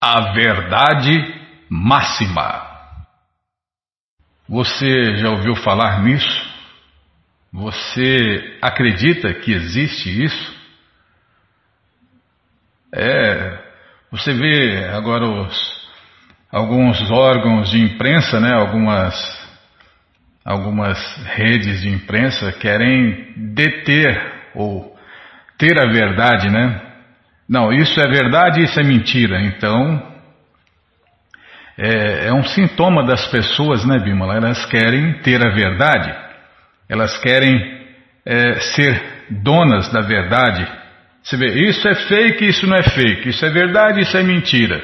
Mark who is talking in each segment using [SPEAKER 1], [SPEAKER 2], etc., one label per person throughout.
[SPEAKER 1] A verdade máxima. Você já ouviu falar nisso? Você acredita que existe isso? É, você vê agora os, alguns órgãos de imprensa, né, algumas, algumas redes de imprensa querem deter ou ter a verdade, né? Não, isso é verdade, isso é mentira. Então, é, é um sintoma das pessoas, né, Bimala? Elas querem ter a verdade, elas querem é, ser donas da verdade. Você vê, isso é fake, isso não é fake, isso é verdade, isso é mentira.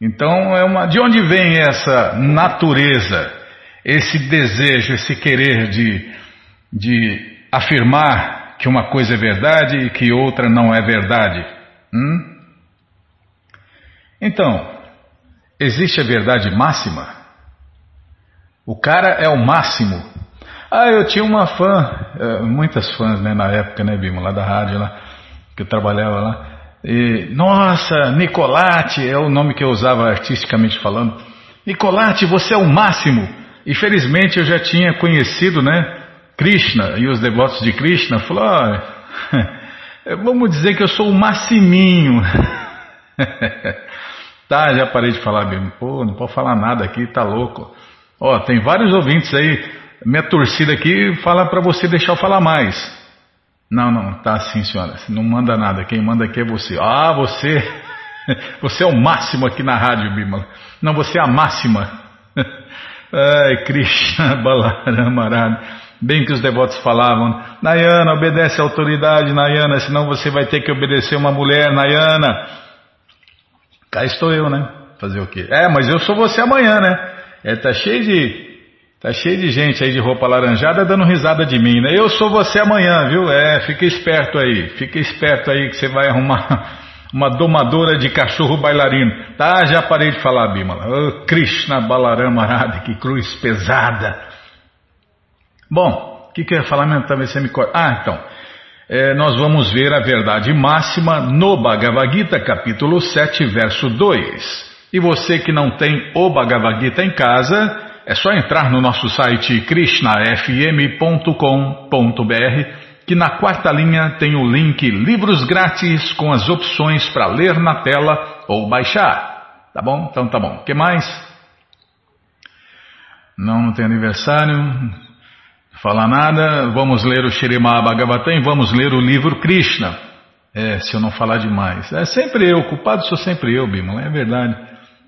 [SPEAKER 1] Então, é uma, de onde vem essa natureza, esse desejo, esse querer de, de afirmar que uma coisa é verdade e que outra não é verdade. Hum? Então, existe a verdade máxima? O cara é o máximo. Ah, eu tinha uma fã, eh, muitas fãs né, na época, né, Bimo, lá da rádio, lá, que eu trabalhava lá. E, nossa, Nicolate é o nome que eu usava artisticamente falando. Nicolate, você é o máximo. E felizmente eu já tinha conhecido, né? Krishna e os devotos de Krishna falaram: oh, vamos dizer que eu sou o Massiminho. tá, já parei de falar mesmo. Pô, não pode falar nada aqui, tá louco. Ó, tem vários ouvintes aí. Minha torcida aqui fala para você deixar eu falar mais. Não, não, tá assim, senhora. Não manda nada. Quem manda aqui é você. Ah, você. Você é o máximo aqui na rádio, Bima. Não, você é a máxima. Ai, Krishna Balaramarada. Bem que os devotos falavam, Nayana, obedece à autoridade, Nayana, senão você vai ter que obedecer uma mulher, Nayana. Cá estou eu, né? Fazer o quê? É, mas eu sou você amanhã, né? É, tá cheio de. Tá cheio de gente aí de roupa laranjada dando risada de mim, né? Eu sou você amanhã, viu? É, fica esperto aí, fica esperto aí que você vai arrumar uma domadora de cachorro bailarino. Tá, já parei de falar, Bimala. Oh, Krishna Balarama Radha, que cruz pesada. Bom, o que, que eu ia falar mesmo? Talvez você me corte. Ah, então. É, nós vamos ver a verdade máxima no Bhagavad Gita, capítulo 7, verso 2. E você que não tem o Bhagavad Gita em casa, é só entrar no nosso site krishnafm.com.br, que na quarta linha tem o link Livros Grátis com as opções para ler na tela ou baixar. Tá bom? Então tá bom. O que mais? Não, não tem aniversário. Falar nada, vamos ler o Shirimá Bhagavatam e vamos ler o livro Krishna. É, se eu não falar demais. É sempre eu, culpado sou sempre eu, Bima, é verdade.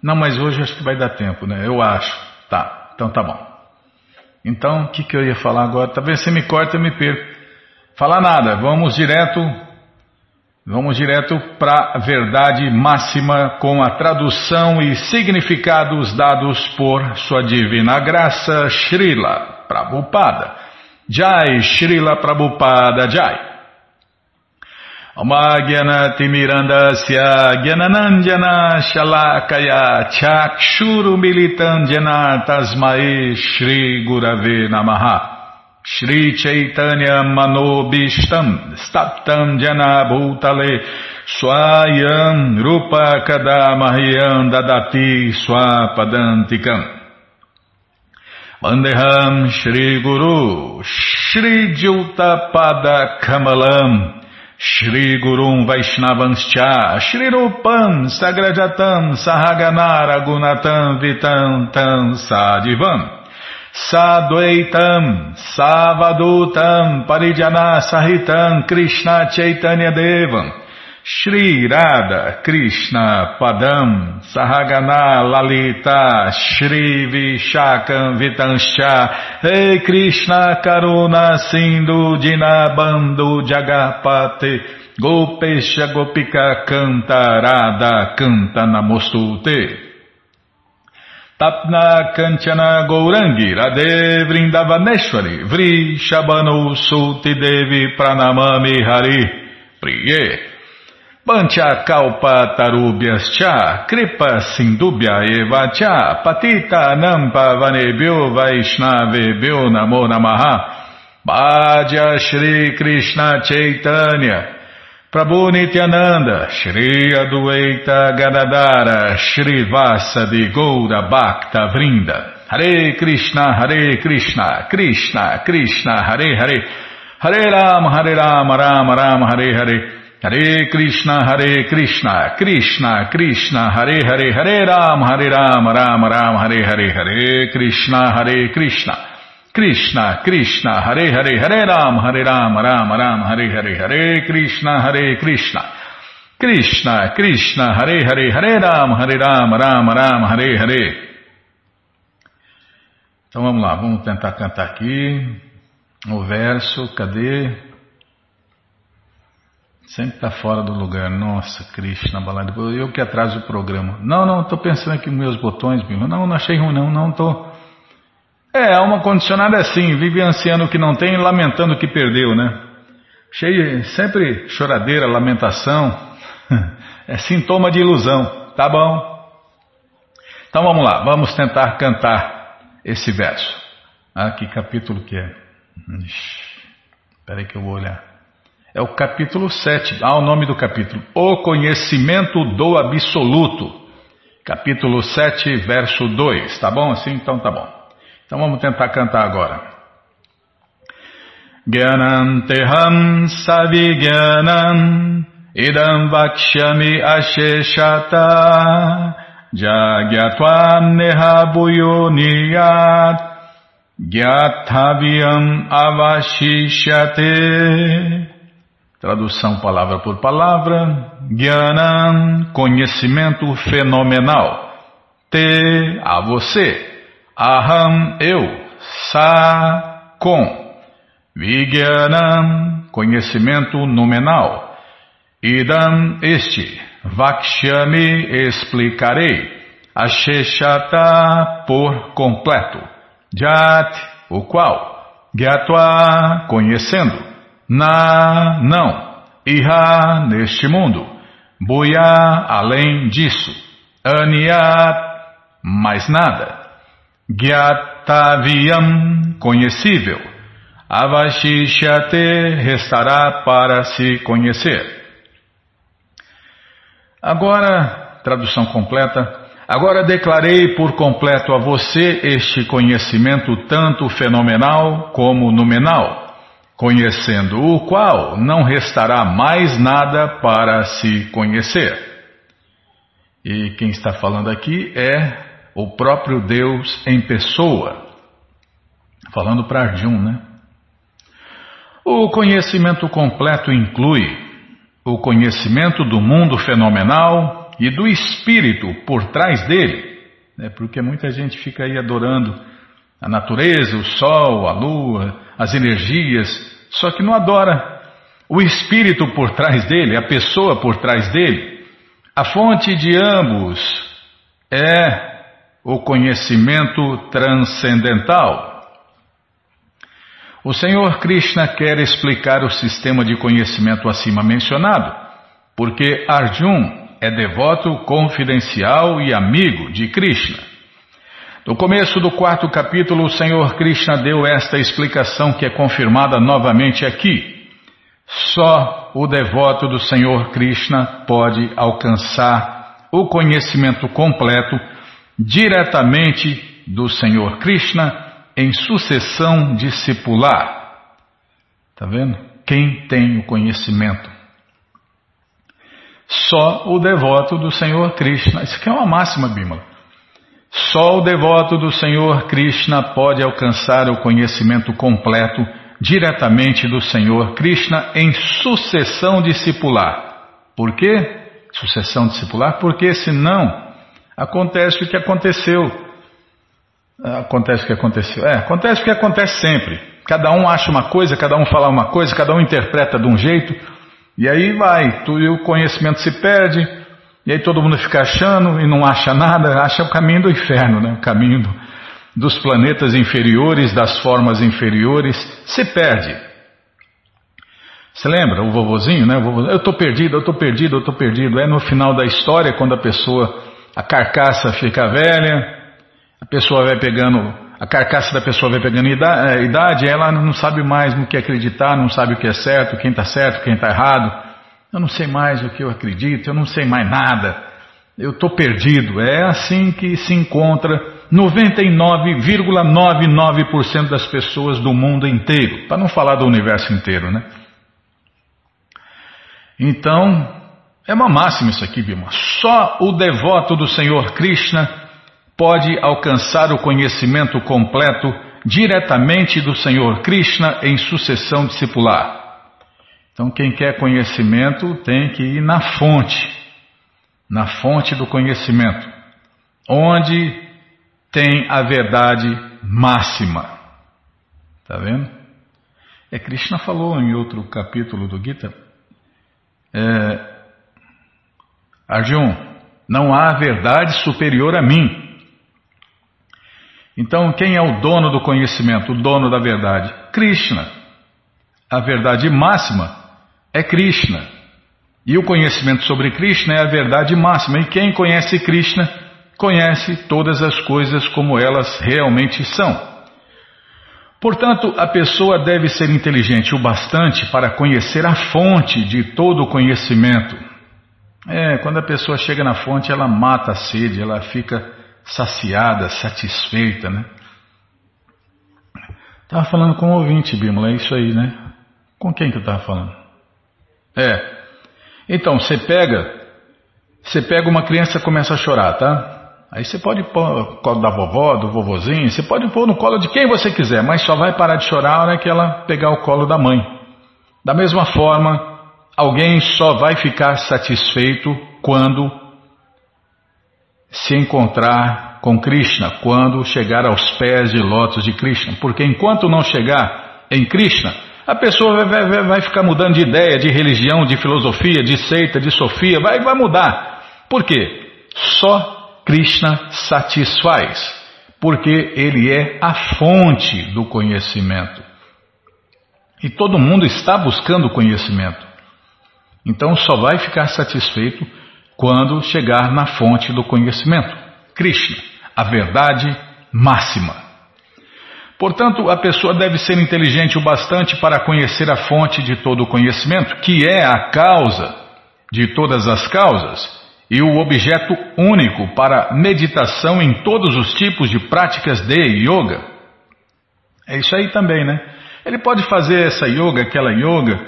[SPEAKER 1] Não, mas hoje acho que vai dar tempo, né? Eu acho. Tá, então tá bom. Então, o que, que eu ia falar agora? Talvez você me corta e me perco. Falar nada, vamos direto, vamos direto para a verdade máxima com a tradução e significados dados por Sua Divina Graça Srila Prabhupada. Jai Srila Prabhupada Jai. Amagyanatimirandasya Gyananandjana Shalakaya Chakshuru Militandjana Tasmae Shri Gurave Namaha Shri Chaitanya Manobishtam Staptam Jana Bhutale Swayam Rupa Kadamahyam Dadati Swapadantikam Bandeham Shri Guru Shri Pada Kamalam Shri Gurum Vaishnavanscha Shri Rupam Sagrajatam Sahaganara Gunatam Vitam Tam Sadivam Sadvaitam Savadutam Parijana Sahitam Krishna Chaitanya Devam Shri Radha Krishna Padam Sahagana Lalita Shri Vishakam Vitanscha Rei Krishna Karuna Sindhu Dinabando Jagapate Gopesha Gopika Canta Radha Namostute Tapna Kanchana Gourangi Radhe Vrindavaneshwari Vri Shabano Sulti Devi Pranamami Hari Priye Pancha kalpa tarubhyas cha, kripa sindubhya eva cha, patita nampa vanebhyo vaishnavebhyo namo namaha, Bhaja Shri Krishna Chaitanya, Prabhu Nityananda, Shri Adueita Gadadara, Shri Vasa de Goura Bhakta Vrinda, Hare Krishna, Hare Krishna, Krishna, Krishna, Hare Hare, Hare Rama, Hare Rama, Rama Rama, Hare Hare, Hare Krishna, Hare Krishna, Krishna, Krishna, Hare Hare, Hare Rama, Hare Rama, Rama Rama, Hare Hare, Hare Krishna, Hare Krishna, Krishna, Krishna, Hare Hare, Hare Ram, Hare Ram, Ram Ram, Hare Hare, Hare Krishna, Hare Krishna. Krishna, Krishna, Hare Hare, Hare Ram, Hare Ram, Ram Ram, Hare Hare. Então vamos lá, vamos tentar cantar aqui o verso, cadê? Sempre está fora do lugar. Nossa, Krishna, balada. Eu que atraso o programa. Não, não, estou pensando aqui nos meus botões, Não, não achei ruim, não, não estou. É, uma condicionada assim, vive ansiando o que não tem e lamentando o que perdeu, né? Cheio, sempre choradeira, lamentação, é sintoma de ilusão, tá bom? Então vamos lá, vamos tentar cantar esse verso. Ah, que capítulo que é? Espera aí que eu vou olhar. É o capítulo 7. Ah, o nome do capítulo. O conhecimento do absoluto. Capítulo 7, verso 2. Tá bom assim? Então tá bom. Então vamos tentar cantar agora. Gyananteham savigyanam idam vakshyami asheshata jagyatvam nehabuyoniyat gyathavyam avashishyate Tradução palavra por palavra. Gyanam, conhecimento fenomenal. Te, a você. Aham, eu, sa, com. Vigyanam, conhecimento nominal. Idam, este. Vakshyami, explicarei. Asheshata, por completo. Jat, o qual. Gyatva, conhecendo. Na, não. Iha, neste mundo. Buya, além disso. Anyat, mais nada. Gyataviam, conhecível. Avashishyate, restará para se conhecer. Agora, tradução completa. Agora declarei por completo a você este conhecimento tanto fenomenal como nominal, conhecendo o qual não restará mais nada para se conhecer. E quem está falando aqui é o próprio Deus em pessoa. Falando para Arjun, né? O conhecimento completo inclui o conhecimento do mundo fenomenal e do espírito por trás dele, né? porque muita gente fica aí adorando a natureza, o sol, a lua, as energias, só que não adora o espírito por trás dele, a pessoa por trás dele. A fonte de ambos é o conhecimento transcendental. O Senhor Krishna quer explicar o sistema de conhecimento acima mencionado, porque Arjun é devoto confidencial e amigo de Krishna. No começo do quarto capítulo, o Senhor Krishna deu esta explicação que é confirmada novamente aqui. Só o devoto do Senhor Krishna pode alcançar o conhecimento completo diretamente do Senhor Krishna em sucessão discipular. Está vendo? Quem tem o conhecimento? Só o devoto do Senhor Krishna. Isso aqui é uma máxima, Bimala. Só o devoto do Senhor Krishna pode alcançar o conhecimento completo diretamente do Senhor Krishna em sucessão discipular. Por quê? Sucessão discipular? Porque senão acontece o que aconteceu. Acontece o que aconteceu. É, acontece o que acontece sempre. Cada um acha uma coisa, cada um fala uma coisa, cada um interpreta de um jeito, e aí vai, tu, e o conhecimento se perde, e aí todo mundo fica achando e não acha nada, acha o caminho do inferno, né? o caminho do, dos planetas inferiores, das formas inferiores, se perde. Você lembra o vovozinho, né? Eu estou perdido, eu estou perdido, eu estou perdido. É no final da história, quando a pessoa a carcaça fica velha, a pessoa vai pegando, a carcaça da pessoa vai pegando é, idade, ela não sabe mais no que acreditar, não sabe o que é certo, quem está certo, quem está errado. Eu não sei mais o que eu acredito, eu não sei mais nada, eu estou perdido. É assim que se encontra 99,99% das pessoas do mundo inteiro, para não falar do universo inteiro, né? Então, é uma máxima isso aqui, Bima. Só o devoto do Senhor Krishna pode alcançar o conhecimento completo diretamente do Senhor Krishna em sucessão discipular. Então, quem quer conhecimento tem que ir na fonte, na fonte do conhecimento, onde tem a verdade máxima. Está vendo? É, Krishna falou em outro capítulo do Gita. É, Arjun, não há verdade superior a mim. Então, quem é o dono do conhecimento, o dono da verdade? Krishna. A verdade máxima é Krishna. E o conhecimento sobre Krishna é a verdade máxima. E quem conhece Krishna, conhece todas as coisas como elas realmente são. Portanto, a pessoa deve ser inteligente o bastante para conhecer a fonte de todo o conhecimento. É, quando a pessoa chega na fonte, ela mata a sede, ela fica saciada, satisfeita, né? Estava falando com um ouvinte, Bímola, é isso aí, né? Com quem que eu estava falando? É. Então, você pega, você pega uma criança e começa a chorar, tá? Aí você pode pôr no colo da vovó, do vovozinho, você pode pôr no colo de quem você quiser, mas só vai parar de chorar na hora que ela pegar o colo da mãe. Da mesma forma, alguém só vai ficar satisfeito quando se encontrar com Krishna, quando chegar aos pés de lótus de Krishna. Porque enquanto não chegar em Krishna, a pessoa vai, vai, vai, ficar mudando de ideia, de religião, de filosofia, de seita, de sofia, vai, vai mudar. Por quê? Só Krishna satisfaz, porque ele é a fonte do conhecimento. E todo mundo está buscando conhecimento. Então só vai ficar satisfeito quando chegar na fonte do conhecimento, Krishna, a verdade máxima. Portanto, a pessoa deve ser inteligente o bastante para conhecer a fonte de todo o conhecimento, que é a causa de todas as causas e o objeto único para meditação em todos os tipos de práticas de yoga. É isso aí também, né? Ele pode fazer essa yoga, aquela yoga,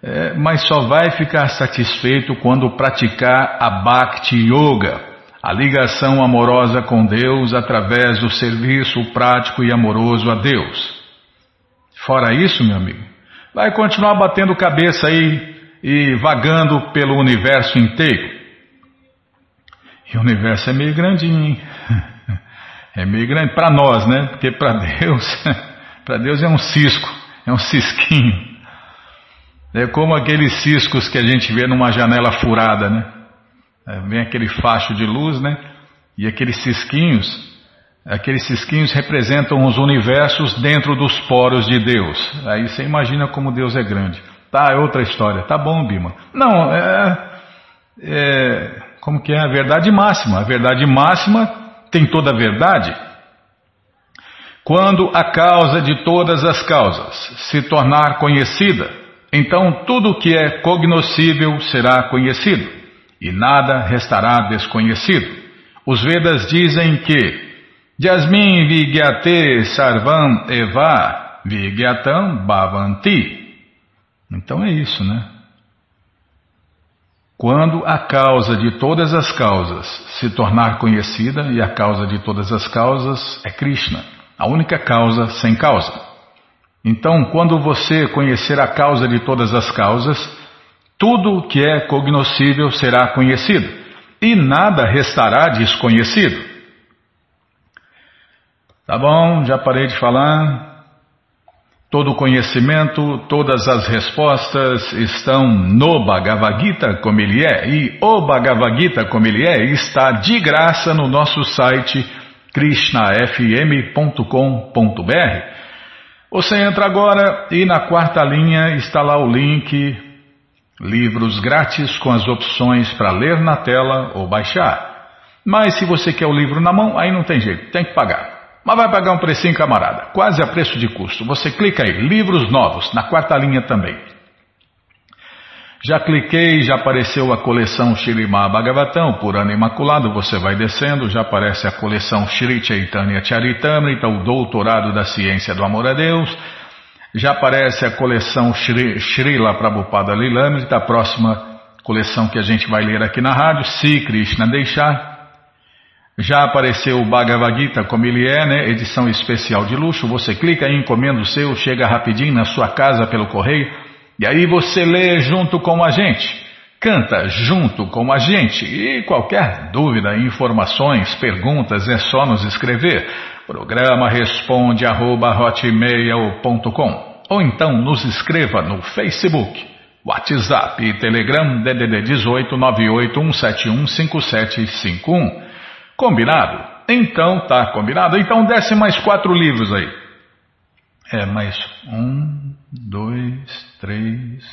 [SPEAKER 1] é, mas só vai ficar satisfeito quando praticar a Bhakti Yoga, a ligação amorosa com Deus através do serviço prático e amoroso a Deus. Fora isso, meu amigo, vai continuar batendo cabeça aí e vagando pelo universo inteiro. E o universo é meio grandinho, é meio grande para nós, né? Porque para Deus, para Deus é um cisco, é um cisquinho. É como aqueles ciscos que a gente vê numa janela furada, né? É, vem aquele facho de luz, né? E aqueles cisquinhos, aqueles cisquinhos representam os universos dentro dos poros de Deus. Aí você imagina como Deus é grande. Tá, é outra história. Tá bom, Bima. Não, é, é como que é a verdade máxima? A verdade máxima tem toda a verdade. Quando a causa de todas as causas se tornar conhecida, então tudo o que é cognoscível será conhecido, e nada restará desconhecido. Os Vedas dizem que Jasmin Vigyate Sarvam Eva Vigyatam Bhavanti. Então é isso, né? Quando a causa de todas as causas se tornar conhecida, e a causa de todas as causas é Krishna, a única causa sem causa. Então, quando você conhecer a causa de todas as causas, tudo que é cognoscível será conhecido, e nada restará desconhecido. Tá bom, já parei de falar. Todo o conhecimento, todas as respostas estão no Bhagavad Gita como ele é, e o Bhagavad Gita como ele é está de graça no nosso site krishnafm.com.br. Você entra agora e na quarta linha está lá o link Livros grátis com as opções para ler na tela ou baixar. Mas se você quer o livro na mão, aí não tem jeito, tem que pagar. Mas vai pagar um precinho, camarada, quase a preço de custo. Você clica aí, livros novos, na quarta linha também. Já cliquei, já apareceu a coleção Shirimá Bhagavatam, por ano imaculado, você vai descendo, já aparece a coleção Shri Chaitanya Charitamrita, o doutorado da ciência do amor a Deus, já aparece a coleção Shri, Srila Prabhupada Lilamrita, a próxima coleção que a gente vai ler aqui na rádio, Se Krishna Deixar, já apareceu o Bhagavad Gita como ele é, né? Edição especial de luxo. Você clica e encomenda o seu, chega rapidinho na sua casa pelo correio. E aí você lê junto com a gente, canta junto com a gente. E qualquer dúvida, informações, perguntas, é só nos escrever. Programa responde arroba, ou então nos escreva no Facebook, WhatsApp e Telegram DDD 18 981715751. Combinado? Então tá combinado. Então desce mais quatro livros aí. É, mais um, dois, três.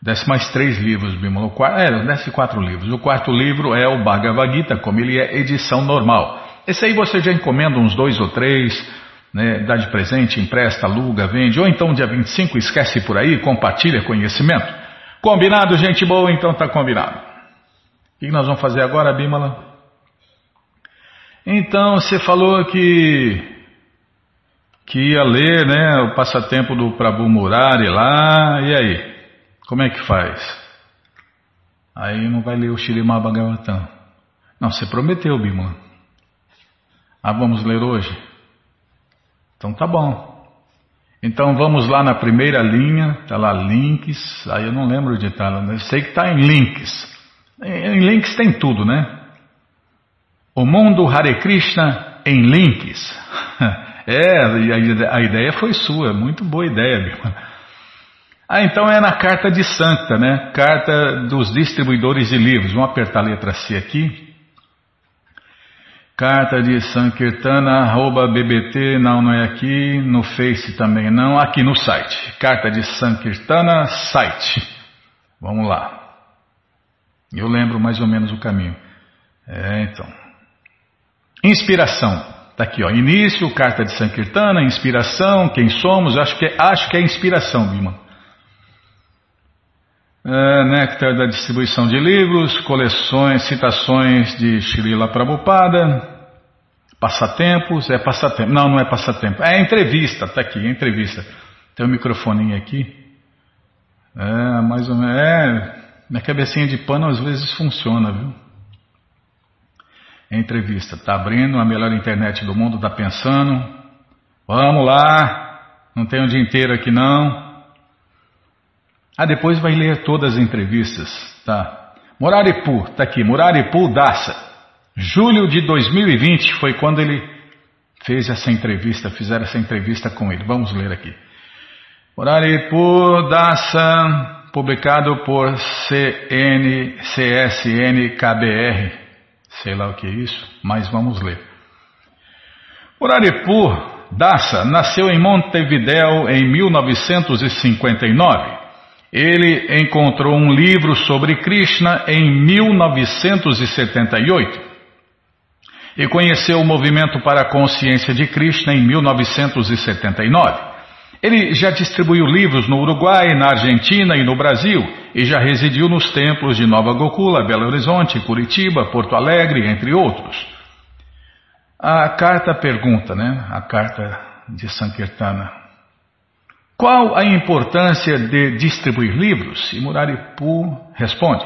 [SPEAKER 1] Desce mais três livros, Bimala. É, desce quatro livros. O quarto livro é o Bhagavad Gita, como ele é edição normal. Esse aí você já encomenda uns dois ou três, né, dá de presente, empresta, aluga, vende, ou então dia 25 esquece por aí, compartilha conhecimento. Combinado, gente boa? Então tá combinado. O que nós vamos fazer agora, Bimala? Então você falou que que ia ler, né, o passatempo do Prabhu Murari lá, e aí? Como é que faz? Aí não vai ler o Shirimá Bhagavatam. Não, você prometeu, Bima. Ah, vamos ler hoje? Então tá bom. Então vamos lá na primeira linha, tá lá links, aí eu não lembro de estar, tá, eu sei que está em links. Em links tem tudo, né? O mundo Hare Krishna em links. É, a ideia foi sua, muito boa ideia, meu. Ah, então é na carta de Santa, né? Carta dos distribuidores de livros. Vamos apertar a letra C aqui. Carta de Sankirtana, arroba BBT, não, não é aqui. No Face também não, aqui no site. Carta de Sankirtana, site. Vamos lá. Eu lembro mais ou menos o caminho. É, então. Inspiração. Está aqui, ó. Início, carta de Sankirtana, inspiração, quem somos. Acho que é, acho que é inspiração, Bima. É, néctar da distribuição de livros, coleções, citações de Srila Prabhupada, passatempos, é passatempo. Não, não é passatempo. É entrevista, está aqui, é entrevista. Tem um microfoninho aqui. É, mais ou menos. É, minha cabecinha de pano às vezes funciona, viu? entrevista. Está abrindo a melhor internet do mundo, está pensando. Vamos lá, não tem o dia inteiro aqui não. Ah, depois vai ler todas as entrevistas, tá? Moraripu, tá aqui, Moraripu Dassa. Julho de 2020 foi quando ele fez essa entrevista, fizeram essa entrevista com ele. Vamos ler aqui. Moraripu Dassa, publicado por CN, CSN KBR, sei lá o que é isso, mas vamos ler. Uraripur Dasa nasceu em Montevideo em 1959. Ele encontrou um livro sobre Krishna em 1978 e conheceu o movimento para a consciência de Krishna em 1979. Ele já distribuiu livros no Uruguai, na Argentina e no Brasil e já residiu nos templos de Nova Gokula, Belo Horizonte, Curitiba, Porto Alegre, entre outros. A carta pergunta, né? A carta de Sankirtana. Qual a importância de distribuir livros? E Muraripu responde: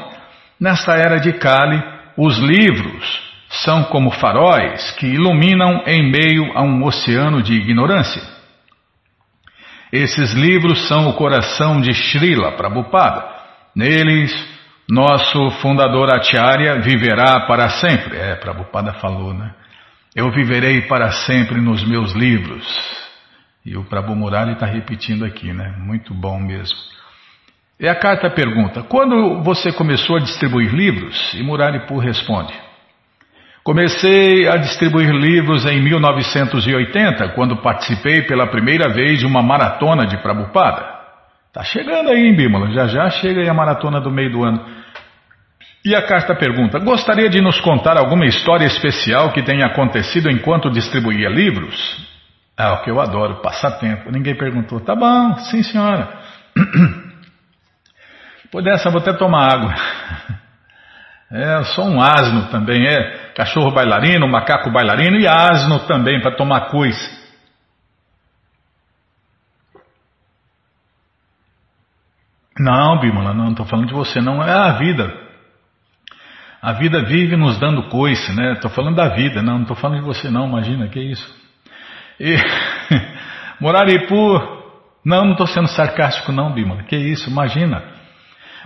[SPEAKER 1] Nesta era de Kali, os livros são como faróis que iluminam em meio a um oceano de ignorância. Esses livros são o coração de Srila Prabhupada. Neles, nosso fundador Acharya viverá para sempre. É, Prabhupada falou, né? Eu viverei para sempre nos meus livros. E o Prabhu Murali está repetindo aqui, né? Muito bom mesmo. E a carta pergunta: quando você começou a distribuir livros? E Murali Pur responde: Comecei a distribuir livros em 1980, quando participei pela primeira vez de uma maratona de Prabhupada. Tá chegando aí, Bímola, já já chega aí a maratona do meio do ano. E a carta pergunta: Gostaria de nos contar alguma história especial que tenha acontecido enquanto distribuía livros? Ah, o que eu adoro, passatempo. Ninguém perguntou. Tá bom, sim senhora. Depois dessa, vou até tomar água. É, sou um asno também, é. Cachorro bailarino, macaco bailarino e asno também, para tomar coisa. Não, Bímola, não estou falando de você, não. É a vida. A vida vive nos dando coice, né? Estou falando da vida, não, não estou falando de você, não. Imagina, que isso. E Moraripu, não, não estou sendo sarcástico, não, Bímola. Que isso, imagina.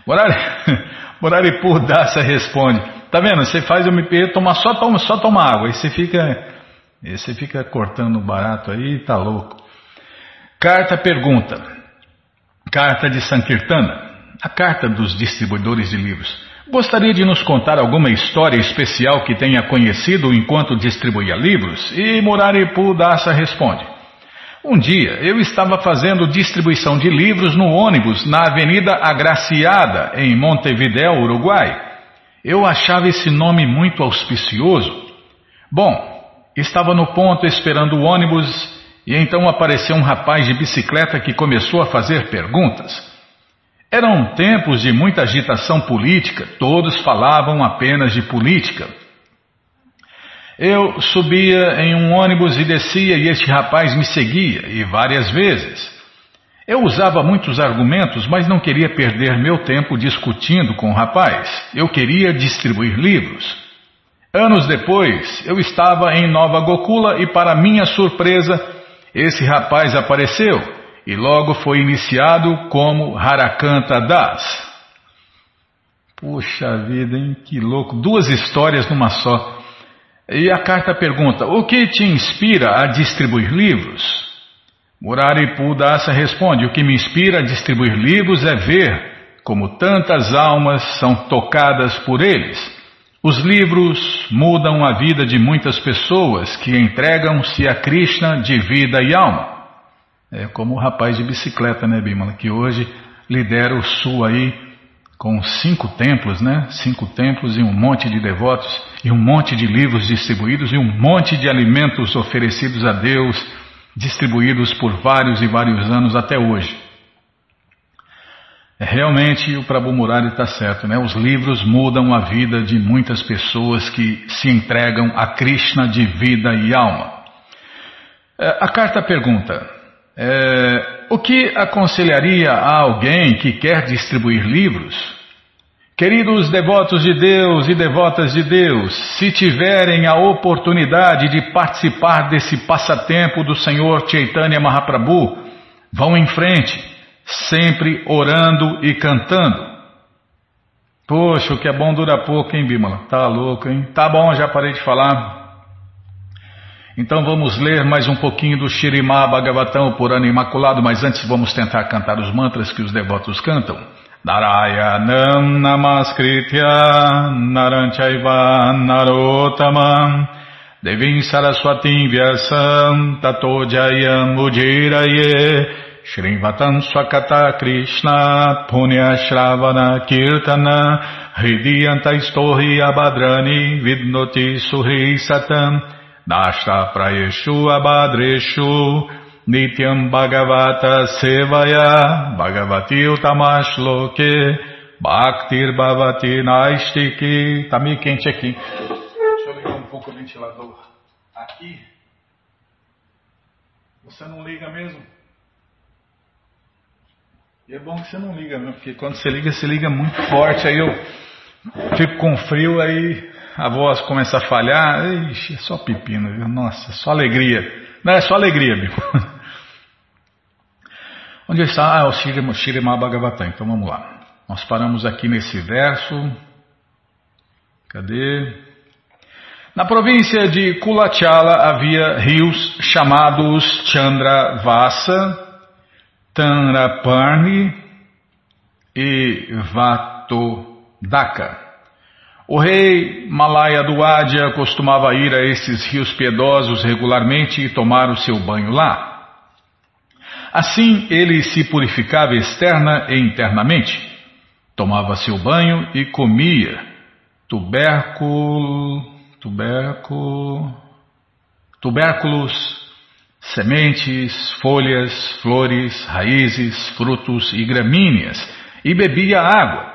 [SPEAKER 1] Morari, Moraripu Dassa responde: Tá vendo? Você faz eu me tomar só toma, só toma água. Aí você fica, aí você fica cortando barato aí, tá louco. Carta pergunta. Carta de Sankirtana, a carta dos distribuidores de livros. Gostaria de nos contar alguma história especial que tenha conhecido enquanto distribuía livros? E Muraripu Dasa responde. Um dia eu estava fazendo distribuição de livros no ônibus na Avenida Agraciada, em Montevideo, Uruguai. Eu achava esse nome muito auspicioso. Bom, estava no ponto esperando o ônibus e então apareceu um rapaz de bicicleta que começou a fazer perguntas. Eram tempos de muita agitação política, todos falavam apenas de política. Eu subia em um ônibus e descia e este rapaz me seguia, e várias vezes. Eu usava muitos argumentos, mas não queria perder meu tempo discutindo com o rapaz. Eu queria distribuir livros. Anos depois, eu estava em Nova Gokula e, para minha surpresa, esse rapaz apareceu e logo foi iniciado como Harakanta Das. Puxa vida, hein? Que louco! Duas histórias numa só. E a carta pergunta: O que te inspira a distribuir livros? Murari Pudasa responde: O que me inspira a distribuir livros é ver como tantas almas são tocadas por eles os livros mudam a vida de muitas pessoas que entregam-se a Krishna de vida e alma. É como o rapaz de bicicleta, né, Bimala, que hoje lidera o sul aí com cinco templos, né? Cinco templos e um monte de devotos e um monte de livros distribuídos e um monte de alimentos oferecidos a Deus, distribuídos por vários e vários anos até hoje. É, realmente o Prabhu Murari está certo, né? Os livros mudam a vida de muitas pessoas que se entregam a Krishna de vida e alma. É, a carta pergunta: é, o que aconselharia a alguém que quer distribuir livros? Queridos devotos de Deus e devotas de Deus, se tiverem a oportunidade de participar desse passatempo do Senhor Chaitanya Mahaprabhu, vão em frente sempre orando e cantando. Poxa, o que é bom dura pouco, hein, Bímola? Tá louco, hein? Tá bom, já parei de falar. Então vamos ler mais um pouquinho do Shirimá Bhagavatam por ano imaculado, mas antes vamos tentar cantar os mantras que os devotos cantam. Narayanam Namaskritya Naranchaiva Narotamam Devim Saraswatim Vyasam Tato Jayam Ujiraye Shrivatam Swakata Krishna Punya Shravana Kirtana Hridiyanta Istorhi Abadrani Vidnoti Suhi Satam Dashta Prayeshu Abadreshu Nityam Bhagavata Sevaya Bhagavati Utamash Loke Bhaktir Bhavati Naistiki Tá meio quente aqui. Deixa eu ligar um pouco o ventilador aqui. Você não liga mesmo? E é bom que você não liga, né? porque quando você liga, você liga muito forte, aí eu fico com frio, aí a voz começa a falhar. Ixi, é só pepino, viu? Nossa, só alegria. Não, é só alegria, meu. Onde está? Ah, o Shirima Bhagavatam. Então vamos lá. Nós paramos aqui nesse verso. Cadê? Na província de Kulachala havia rios chamados Chandravasa, Tanraparni e Vatodaka. O rei Malaya do Ádia costumava ir a esses rios piedosos regularmente e tomar o seu banho lá. Assim ele se purificava externa e internamente. Tomava seu banho e comia tubérculo, tubérculo, tubérculos sementes, folhas, flores, raízes, frutos e gramíneas, e bebia água.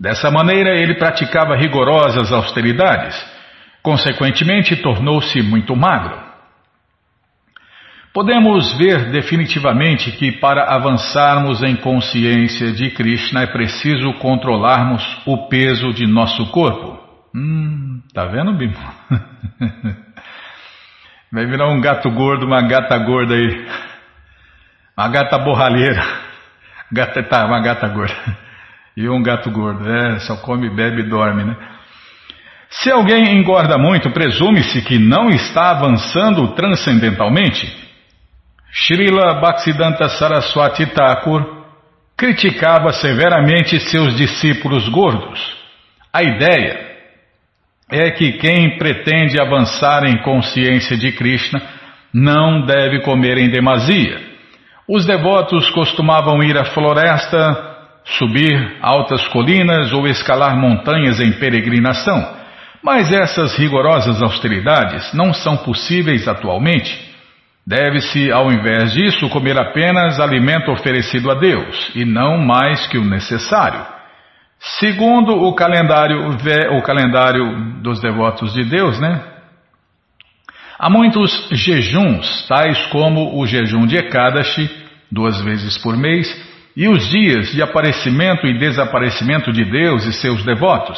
[SPEAKER 1] Dessa maneira, ele praticava rigorosas austeridades. Consequentemente, tornou-se muito magro. Podemos ver definitivamente que para avançarmos em consciência de Krishna é preciso controlarmos o peso de nosso corpo. Hum, tá vendo, Bimo? Vai virar um gato gordo, uma gata gorda aí. Uma gata borralheira. Gata, tá, uma gata gorda. E um gato gordo. É, só come, bebe e dorme, né? Se alguém engorda muito, presume-se que não está avançando transcendentalmente. Srila Bhaktisiddhanta Saraswati Thakur criticava severamente seus discípulos gordos. A ideia é que quem pretende avançar em consciência de Krishna não deve comer em demasia. Os devotos costumavam ir à floresta, subir altas colinas ou escalar montanhas em peregrinação, mas essas rigorosas austeridades não são possíveis atualmente Deve-se, ao invés disso, comer apenas alimento oferecido a Deus e não mais que o necessário. Segundo o calendário, o calendário dos devotos de Deus, né? Há muitos jejuns, tais como o jejum de Ekadashi, duas vezes por mês, e os dias de aparecimento e desaparecimento de Deus e seus devotos.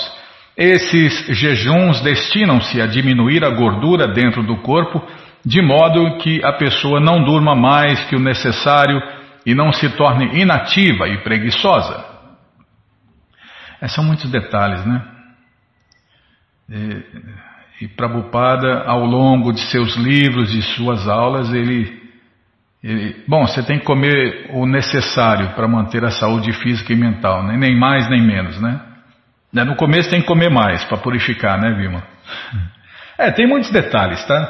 [SPEAKER 1] Esses jejuns destinam-se a diminuir a gordura dentro do corpo de modo que a pessoa não durma mais que o necessário e não se torne inativa e preguiçosa. Esses são muitos detalhes, né? E, e Prabhupada, ao longo de seus livros e suas aulas, ele, ele, Bom, você tem que comer o necessário para manter a saúde física e mental, né? nem mais nem menos, né? No começo tem que comer mais para purificar, né, Vilma? É, tem muitos detalhes, tá?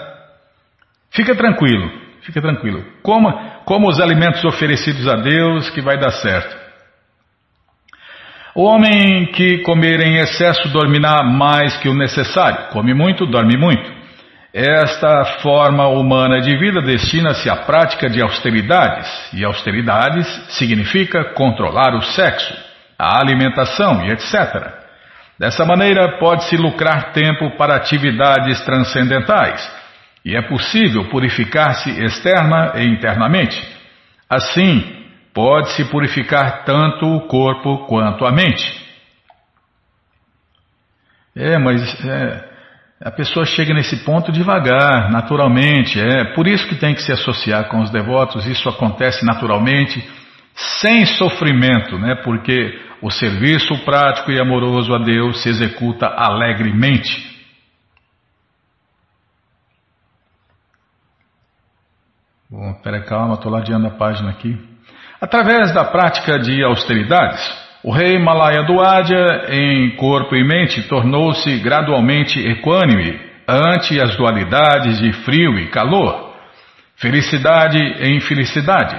[SPEAKER 1] Fica tranquilo, fica tranquilo. Coma, coma os alimentos oferecidos a Deus que vai dar certo. O homem que comer em excesso dormirá mais que o necessário. Come muito, dorme muito. Esta forma humana de vida destina-se à prática de austeridades, e austeridades significa controlar o sexo, a alimentação e etc. Dessa maneira, pode-se lucrar tempo para atividades transcendentais e é possível purificar-se externa e internamente. Assim, pode-se purificar tanto o corpo quanto a mente. É, mas é, a pessoa chega nesse ponto devagar, naturalmente. É por isso que tem que se associar com os devotos. Isso acontece naturalmente, sem sofrimento, né? Porque o serviço prático e amoroso a Deus se executa alegremente. Bom, peraí, calma, estou ladeando a página aqui. Através da prática de austeridades, o rei Malaya do Ádia, em corpo e mente, tornou-se gradualmente equânime ante as dualidades de frio e calor, felicidade e infelicidade.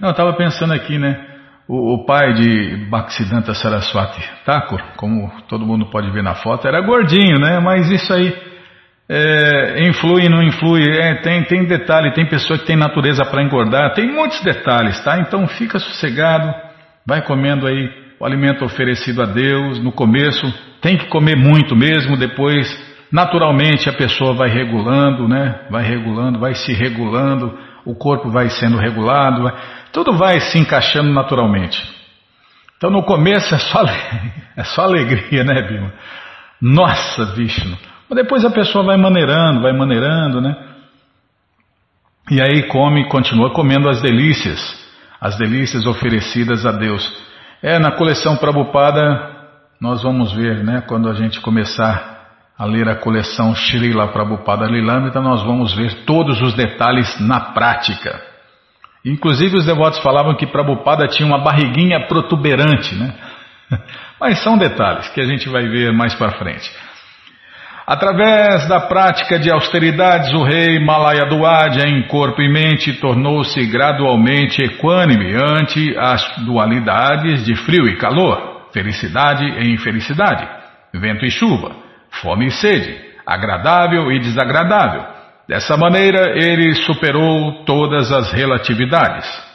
[SPEAKER 1] Não, eu estava pensando aqui, né? O, o, pai de Bhaktisiddhanta Saraswati Thakur, como todo mundo pode ver na foto, era gordinho, né? Mas isso aí é, influi, não influi, é, tem, tem detalhe, tem pessoa que tem natureza para engordar, tem muitos detalhes, tá? Então fica sossegado, vai comendo aí o alimento oferecido a Deus, no começo tem que comer muito mesmo, depois naturalmente a pessoa vai regulando, né? Vai regulando, vai se regulando, o corpo vai sendo regulado, vai, tudo vai se encaixando naturalmente. Então no começo é só, é só alegria, né, Bima? Nossa, Vishnu! Mas depois a pessoa vai maneirando, vai maneirando, né? E aí come, continua comendo as delícias, as delícias oferecidas a Deus. É, na coleção Prabhupada, nós vamos ver, né? Quando a gente começar a ler a coleção Srila Prabhupada Lilamrita, nós vamos ver todos os detalhes na prática. Inclusive os devotos falavam que Prabhupada tinha uma barriguinha protuberante, né? Mas são detalhes que a gente vai ver mais para frente. Através da prática de austeridades, o rei Malayaduadya, em corpo e mente, tornou-se gradualmente equânime ante as dualidades de frio e calor, felicidade e infelicidade, vento e chuva, fome e sede, agradável e desagradável. Dessa maneira, ele superou todas as relatividades.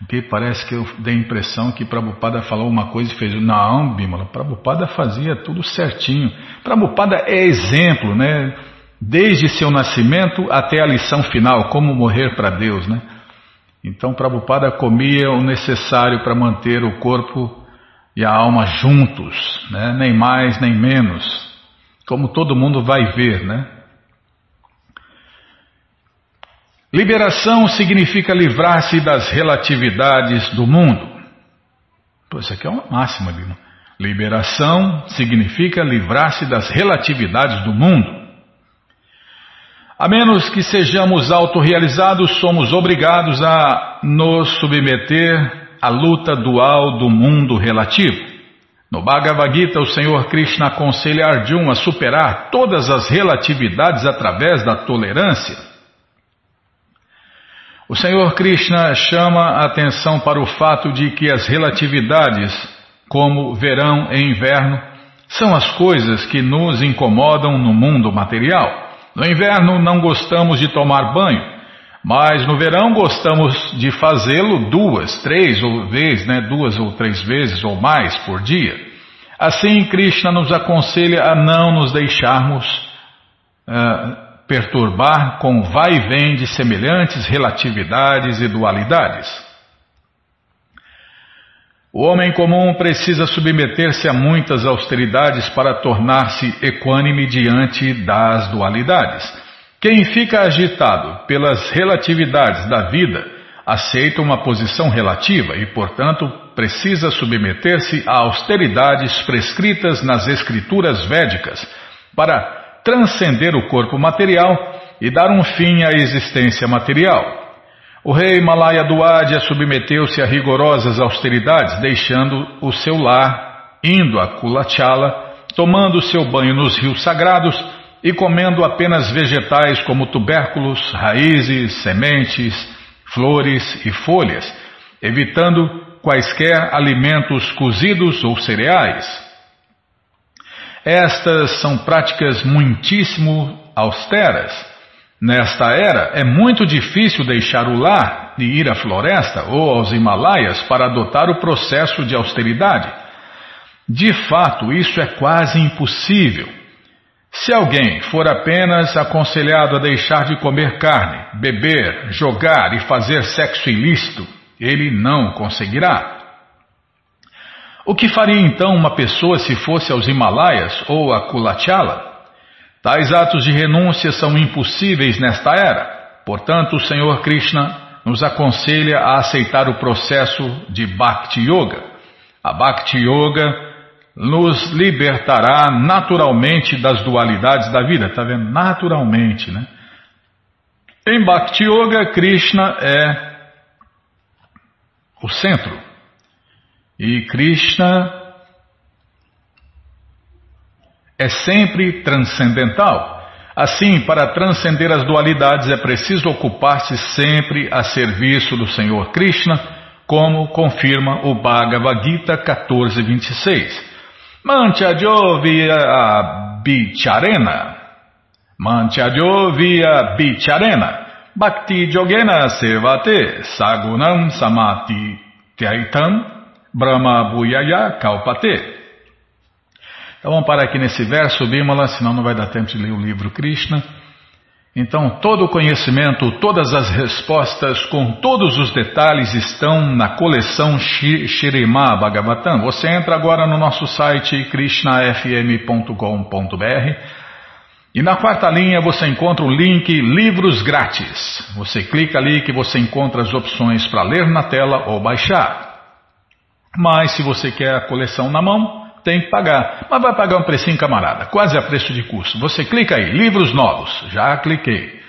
[SPEAKER 1] Porque parece que eu dei a impressão que Prabhupada falou uma coisa e fez. Não, Bimala, Prabhupada fazia tudo certinho. Prabhupada é exemplo, né? Desde seu nascimento até a lição final, como morrer para Deus, né? Então Prabhupada comia o necessário para manter o corpo e a alma juntos, né? nem mais nem menos, como todo mundo vai ver, né? Liberação significa livrar-se das relatividades do mundo. Pô, isso aqui é uma máxima, Bima. Liberação significa livrar-se das relatividades do mundo. A menos que sejamos autorrealizados, somos obrigados a nos submeter à luta dual do mundo relativo. No Bhagavad Gita, o Senhor Krishna aconselha Arjuna a superar todas as relatividades através da tolerância. O Senhor Krishna chama a atenção para o fato de que as relatividades, como verão e inverno, são as coisas que nos incomodam no mundo material. No inverno não gostamos de tomar banho, mas no verão gostamos de fazê-lo duas, três ou vezes, né, duas ou três vezes ou mais por dia. Assim, Krishna nos aconselha a não nos deixarmos uh, perturbar com vai e vem de semelhantes relatividades e dualidades. O homem comum precisa submeter-se a muitas austeridades para tornar-se equânime diante das dualidades. Quem fica agitado pelas relatividades da vida aceita uma posição relativa e, portanto, precisa submeter-se a austeridades prescritas nas escrituras védicas para transcender o corpo material e dar um fim à existência material. O rei Malaya Duadya submeteu-se a rigorosas austeridades, deixando o seu lar, indo a Kulachala, tomando seu banho nos rios sagrados e comendo apenas vegetais como tubérculos, raízes, sementes, flores e folhas, evitando quaisquer alimentos cozidos ou cereais. Estas são práticas muitíssimo austeras Nesta era, é muito difícil deixar o lar e ir à floresta ou aos Himalaias para adotar o processo de austeridade. De fato, isso é quase impossível. Se alguém for apenas aconselhado a deixar de comer carne, beber, jogar e fazer sexo ilícito, ele não conseguirá. O que faria então uma pessoa se fosse aos Himalaias ou a Kulachala? Tais atos de renúncia são impossíveis nesta era. Portanto, o Senhor Krishna nos aconselha a aceitar o processo de Bhakti Yoga. A Bhakti Yoga nos libertará naturalmente das dualidades da vida. Está vendo? Naturalmente, né? Em Bhakti Yoga, Krishna é o centro. E Krishna é sempre transcendental. Assim, para transcender as dualidades é preciso ocupar-se sempre a serviço do Senhor Krishna, como confirma o Bhagavad Gita 14.26. Manchadyo via bicharena. Manchadyo via bicharena. Bhakti Jogena Sevate Sagunam Samati Tyaitam Brahma Bhuyaya Kalpate. Então vamos parar aqui nesse verso, Bimala, senão não vai dar tempo de ler o livro Krishna. Então, todo o conhecimento, todas as respostas, com todos os detalhes, estão na coleção Shirima Bhagavatam. Você entra agora no nosso site krishnafm.com.br e na quarta linha você encontra o link Livros Grátis. Você clica ali que você encontra as opções para ler na tela ou baixar. Mas se você quer a coleção na mão, tem que pagar. Mas vai pagar um precinho, camarada, quase a preço de custo. Você clica aí, livros novos. Já cliquei.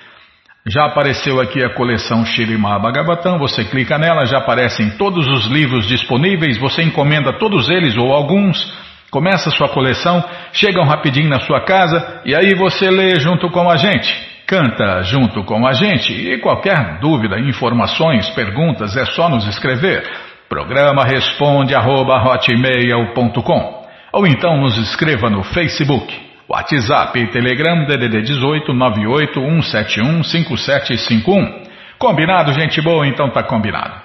[SPEAKER 1] Já apareceu aqui a coleção Shirimá Bhagavatam, você clica nela, já aparecem todos os livros disponíveis, você encomenda todos eles ou alguns, começa sua coleção, chegam rapidinho na sua casa e aí você lê junto com a gente, canta junto com a gente e qualquer dúvida, informações, perguntas é só nos escrever. Programa responde arroba hotmail.com ou então nos escreva no Facebook, WhatsApp e Telegram DDD 18 98 171 5751. Combinado, gente boa? Então tá combinado.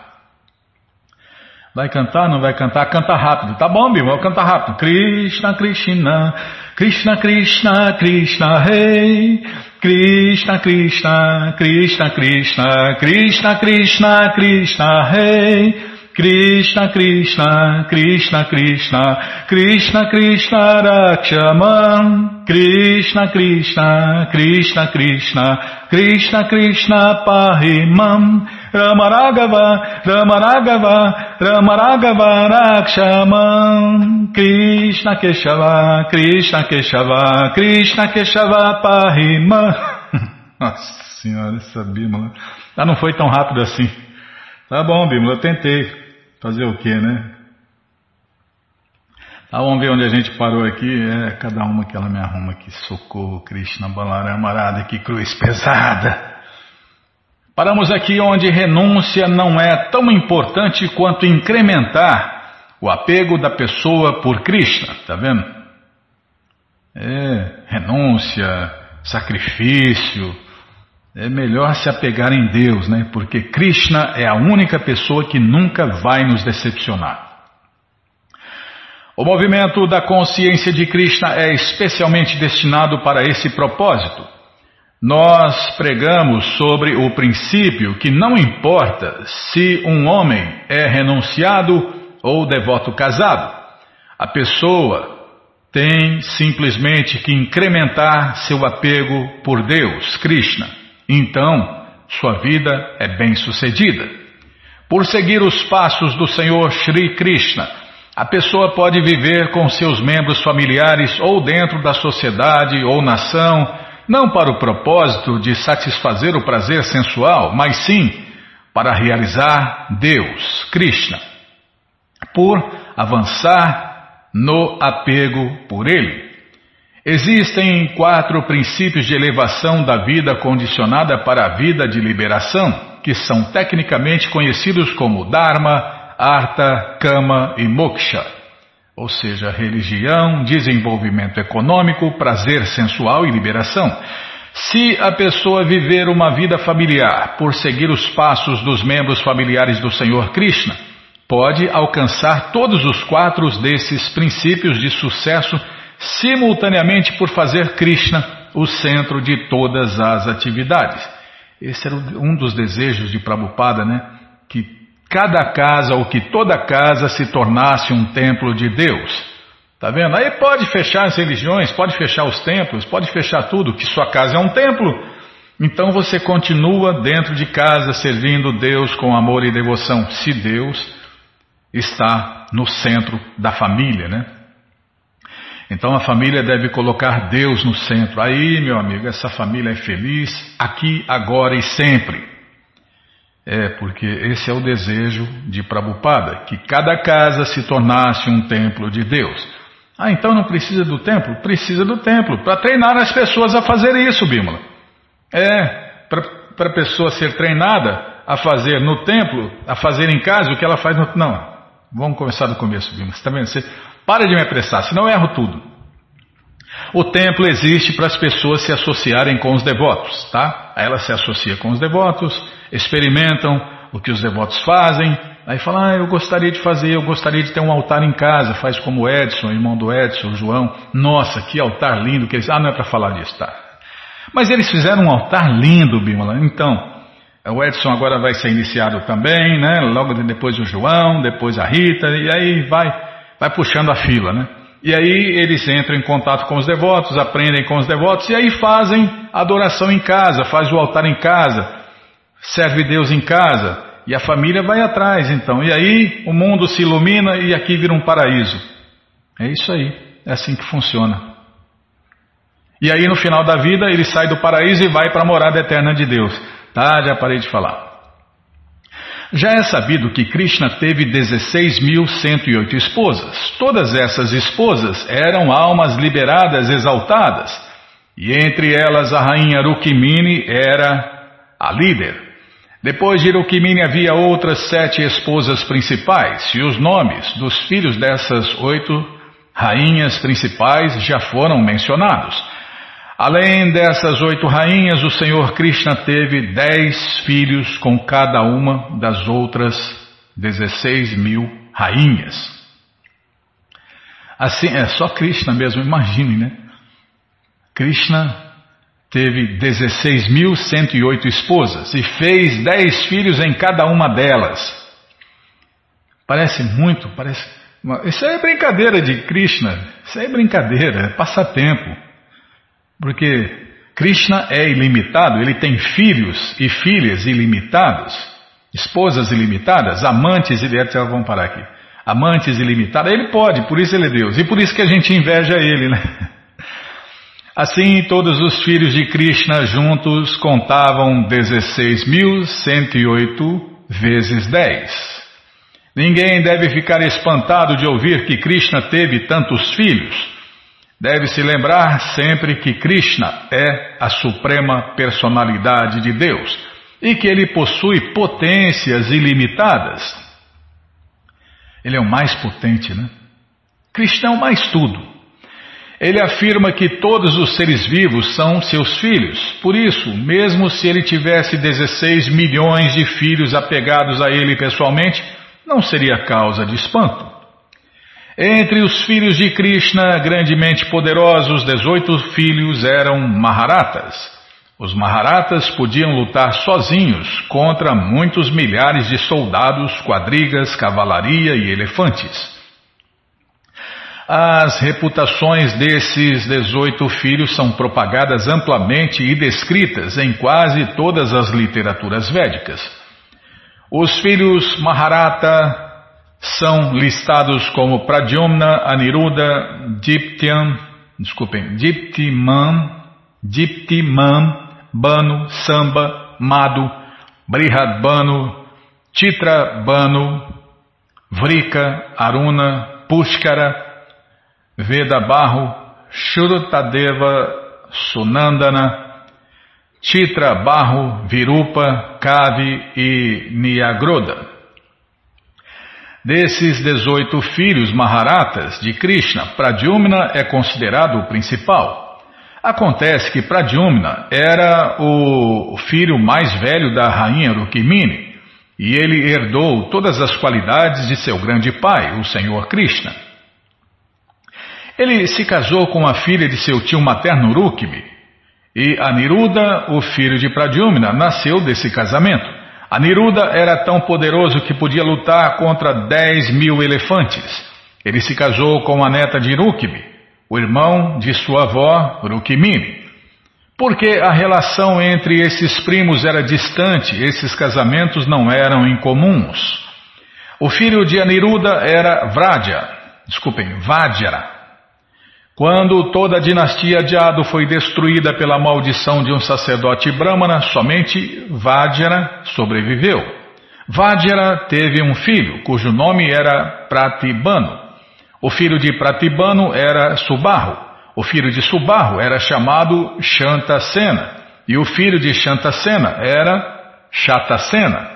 [SPEAKER 1] Vai cantar, não vai cantar? Canta rápido. Tá bom, Bima, canta rápido. Krishna, Krishna, Krishna, Krishna, Krishna, Rei. Krishna, Krishna, Krishna, Krishna, Krishna, Krishna, Krishna, Rei. Krishna Krishna Krishna Krishna Krishna Krishna Rakshamam Krishna Krishna Krishna Krishna Krishna Krishna Pahimam Ramaragava Ramaragava Ramaragava Rakshamam Krishna Keshava Krishna Keshava Krishna Keshava Pahimam Nossa senhora, essa bíblia ah, não foi tão rápido assim. Tá bom, Bíblia, eu tentei. Fazer o que, né? Tá, vamos ver onde a gente parou aqui. É cada uma que ela me arruma aqui. Socorro, Krishna Balarama Arada, que cruz pesada. Paramos aqui onde renúncia não é tão importante quanto incrementar o apego da pessoa por Krishna, tá vendo? É, renúncia, sacrifício, é melhor se apegar em Deus, né? Porque Krishna é a única pessoa que nunca vai nos decepcionar. O movimento da consciência de Krishna é especialmente destinado para esse propósito. Nós pregamos sobre o princípio que não importa se um homem é renunciado ou devoto casado, a pessoa tem simplesmente que incrementar seu apego por Deus, Krishna. Então, sua vida é bem-sucedida. Por seguir os passos do Senhor Sri Krishna, a pessoa pode viver com seus membros familiares ou dentro da sociedade ou nação, não para o propósito de satisfazer o prazer sensual, mas sim para realizar Deus, Krishna, por avançar no apego por Ele. Existem quatro princípios de elevação da vida condicionada para a vida de liberação, que são tecnicamente conhecidos como Dharma, Artha, Kama e Moksha, ou seja, religião, desenvolvimento econômico, prazer sensual e liberação. Se a pessoa viver uma vida familiar por seguir os passos dos membros familiares do Senhor Krishna, pode alcançar todos os quatro desses princípios de sucesso simultaneamente por fazer Krishna o centro de todas as atividades. Esse era um dos desejos de Prabhupada, né? Que cada casa ou que toda casa se tornasse um templo de Deus. Tá vendo? Aí pode fechar as religiões, pode fechar os templos, pode fechar tudo, que sua casa é um templo. Então você continua dentro de casa servindo Deus com amor e devoção, se Deus está no centro da família, né? Então a família deve colocar Deus no centro. Aí, meu amigo, essa família é feliz aqui, agora e sempre. É, porque esse é o desejo de Prabhupada, que cada casa se tornasse um templo de Deus. Ah, então não precisa do templo? Precisa do templo, para treinar as pessoas a fazer isso, Bímola. É, para a pessoa ser treinada a fazer no templo, a fazer em casa o que ela faz no. Não, vamos começar do começo, Bímola. Você está vendo? Você, para de me apressar, senão eu erro tudo. O templo existe para as pessoas se associarem com os devotos, tá? Aí ela se associa com os devotos, experimentam o que os devotos fazem, aí fala, ah, eu gostaria de fazer, eu gostaria de ter um altar em casa, faz como o Edson, irmão do Edson, João. Nossa, que altar lindo que eles. Ah, não é para falar disso, tá? Mas eles fizeram um altar lindo, Bimala. Então, o Edson agora vai ser iniciado também, né? Logo depois o João, depois a Rita, e aí vai vai puxando a fila, né? E aí eles entram em contato com os devotos, aprendem com os devotos e aí fazem adoração em casa, faz o altar em casa, serve Deus em casa e a família vai atrás então. E aí o mundo se ilumina e aqui vira um paraíso. É isso aí, é assim que funciona. E aí no final da vida ele sai do paraíso e vai para a morada eterna de Deus. Tá, já parei de falar. Já é sabido que Krishna teve 16.108 esposas. Todas essas esposas eram almas liberadas exaltadas, e entre elas a rainha Rukmini era a líder. Depois de Rukmini havia outras sete esposas principais, e os nomes dos filhos dessas oito rainhas principais já foram mencionados. Além dessas oito rainhas, o Senhor Krishna teve dez filhos com cada uma das outras dezesseis mil rainhas. Assim, é só Krishna mesmo, imagine, né? Krishna teve 16.108 esposas e fez 10 filhos em cada uma delas. Parece muito, parece. Isso é brincadeira de Krishna, isso é brincadeira, é passatempo. Porque Krishna é ilimitado, ele tem filhos e filhas ilimitados, esposas ilimitadas, amantes ilimitadas, vamos parar aqui. Amantes ilimitadas, ele pode, por isso ele é Deus. E por isso que a gente inveja ele, né? Assim, todos os filhos de Krishna juntos contavam 16.108 vezes 10. Ninguém deve ficar espantado de ouvir que Krishna teve tantos filhos. Deve-se lembrar sempre que Krishna é a suprema personalidade de Deus e que ele possui potências ilimitadas. Ele é o mais potente, né? Krishna é mais tudo. Ele afirma que todos os seres vivos são seus filhos. Por isso, mesmo se ele tivesse 16 milhões de filhos apegados a ele pessoalmente, não seria causa de espanto. Entre os filhos de Krishna, grandemente poderosos, 18 filhos eram Maharatas. Os Maharatas podiam lutar sozinhos contra muitos milhares de soldados, quadrigas, cavalaria e elefantes. As reputações desses 18 filhos são propagadas amplamente e descritas em quase todas as literaturas védicas. Os filhos Maharata são listados como Pradyumna, Aniruddha, Diptyan, desculpem, Diptiman, Diptiman, Banu, Samba, Madu, Brihadbanu, Banu, Vrika, Aruna, Pushkara, Veda Barro, Shurutadeva Sunandana, Chitra Barro, Virupa, Kavi e Nyagroda. Desses 18 filhos Maharatas de Krishna, Pradyumna é considerado o principal. Acontece que Pradyumna era o filho mais velho da rainha Rukmini e ele herdou todas as qualidades de seu grande pai, o Senhor Krishna. Ele se casou com a filha de seu tio materno Rukmi, e Aniruddha, o filho de Pradyumna, nasceu desse casamento. Aniruddha era tão poderoso que podia lutar contra 10 mil elefantes. Ele se casou com a neta de Rukmi, o irmão de sua avó Rukmini. Porque a relação entre esses primos era distante, esses casamentos não eram incomuns. O filho de Aniruddha era Vraja, desculpem, Vajra, quando toda a dinastia de Ado foi destruída pela maldição de um sacerdote brahmana, somente Vajra sobreviveu. Vajra teve um filho, cujo nome era Pratibano. O filho de Pratibano era Subarro. O filho de Subarro era chamado Shantasena. E o filho de Shantasena era Shatasena.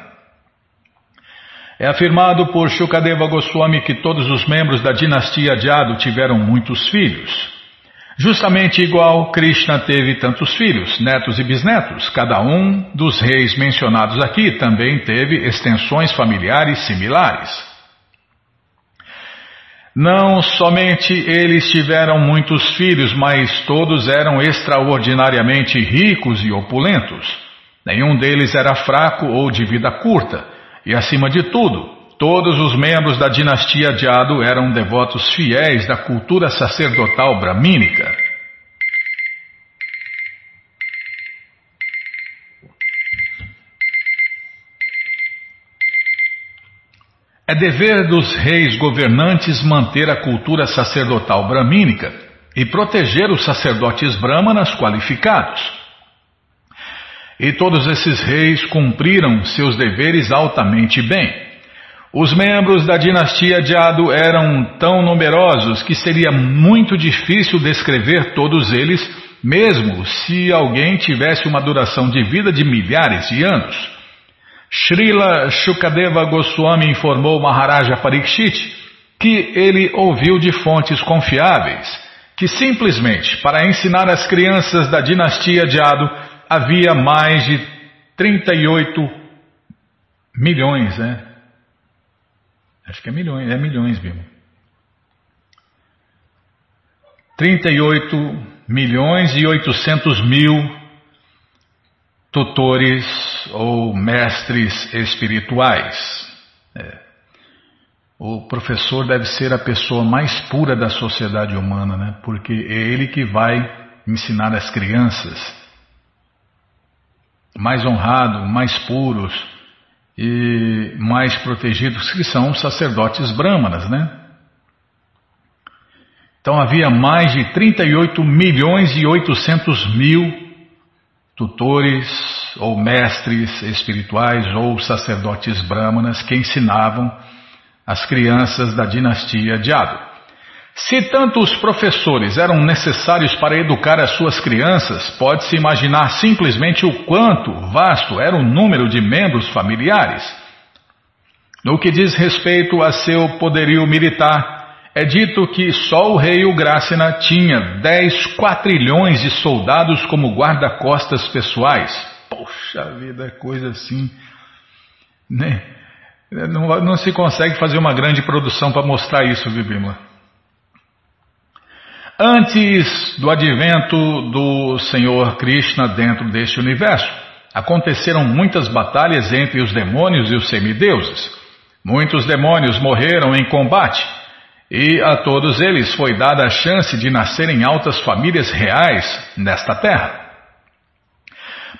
[SPEAKER 1] É afirmado por Shukadeva Goswami que todos os membros da dinastia Jadu tiveram muitos filhos. Justamente igual Krishna teve tantos filhos, netos e bisnetos, cada um dos reis mencionados aqui também teve extensões familiares similares. Não somente eles tiveram muitos filhos, mas todos eram extraordinariamente ricos e opulentos. Nenhum deles era fraco ou de vida curta. E acima de tudo, todos os membros da dinastia Jado eram devotos fiéis da cultura sacerdotal bramínica. É dever dos reis governantes manter a cultura sacerdotal bramínica e proteger os sacerdotes brahmanas qualificados. E todos esses reis cumpriram seus deveres altamente bem. Os membros da dinastia de Ado eram tão numerosos que seria muito difícil descrever todos eles, mesmo se alguém tivesse uma duração de vida de milhares de anos. Srila Shukadeva Goswami informou Maharaja Parikshit que ele ouviu de fontes confiáveis que simplesmente para ensinar as crianças da dinastia de Ado havia mais de 38 milhões, né? Acho que é milhões, é milhões, Bima. 38 milhões e 800 mil tutores ou mestres espirituais. É. O professor deve ser a pessoa mais pura da sociedade humana, né? porque é ele que vai ensinar as crianças mais honrado, mais puros e mais protegidos, que são os sacerdotes brahmanas, né? Então havia mais de 38 milhões e 800 mil tutores ou mestres espirituais ou sacerdotes brahmanas que ensinavam as crianças da dinastia de Ado. Se tanto os professores eram necessários para educar as suas crianças, pode-se imaginar simplesmente o quanto vasto era o número de membros familiares. No que diz respeito a seu poderio militar, é dito que só o rei Ugrasena tinha 10 quatrilhões de soldados como guarda-costas pessoais. Poxa vida, coisa assim. Né? Não, não, se consegue fazer uma grande produção para mostrar isso, Vibimla. Antes do advento do Senhor Krishna dentro deste universo, aconteceram muitas batalhas entre os demônios e os semideuses. Muitos demônios morreram em combate e a todos eles foi dada a chance de nascer em altas famílias reais nesta terra.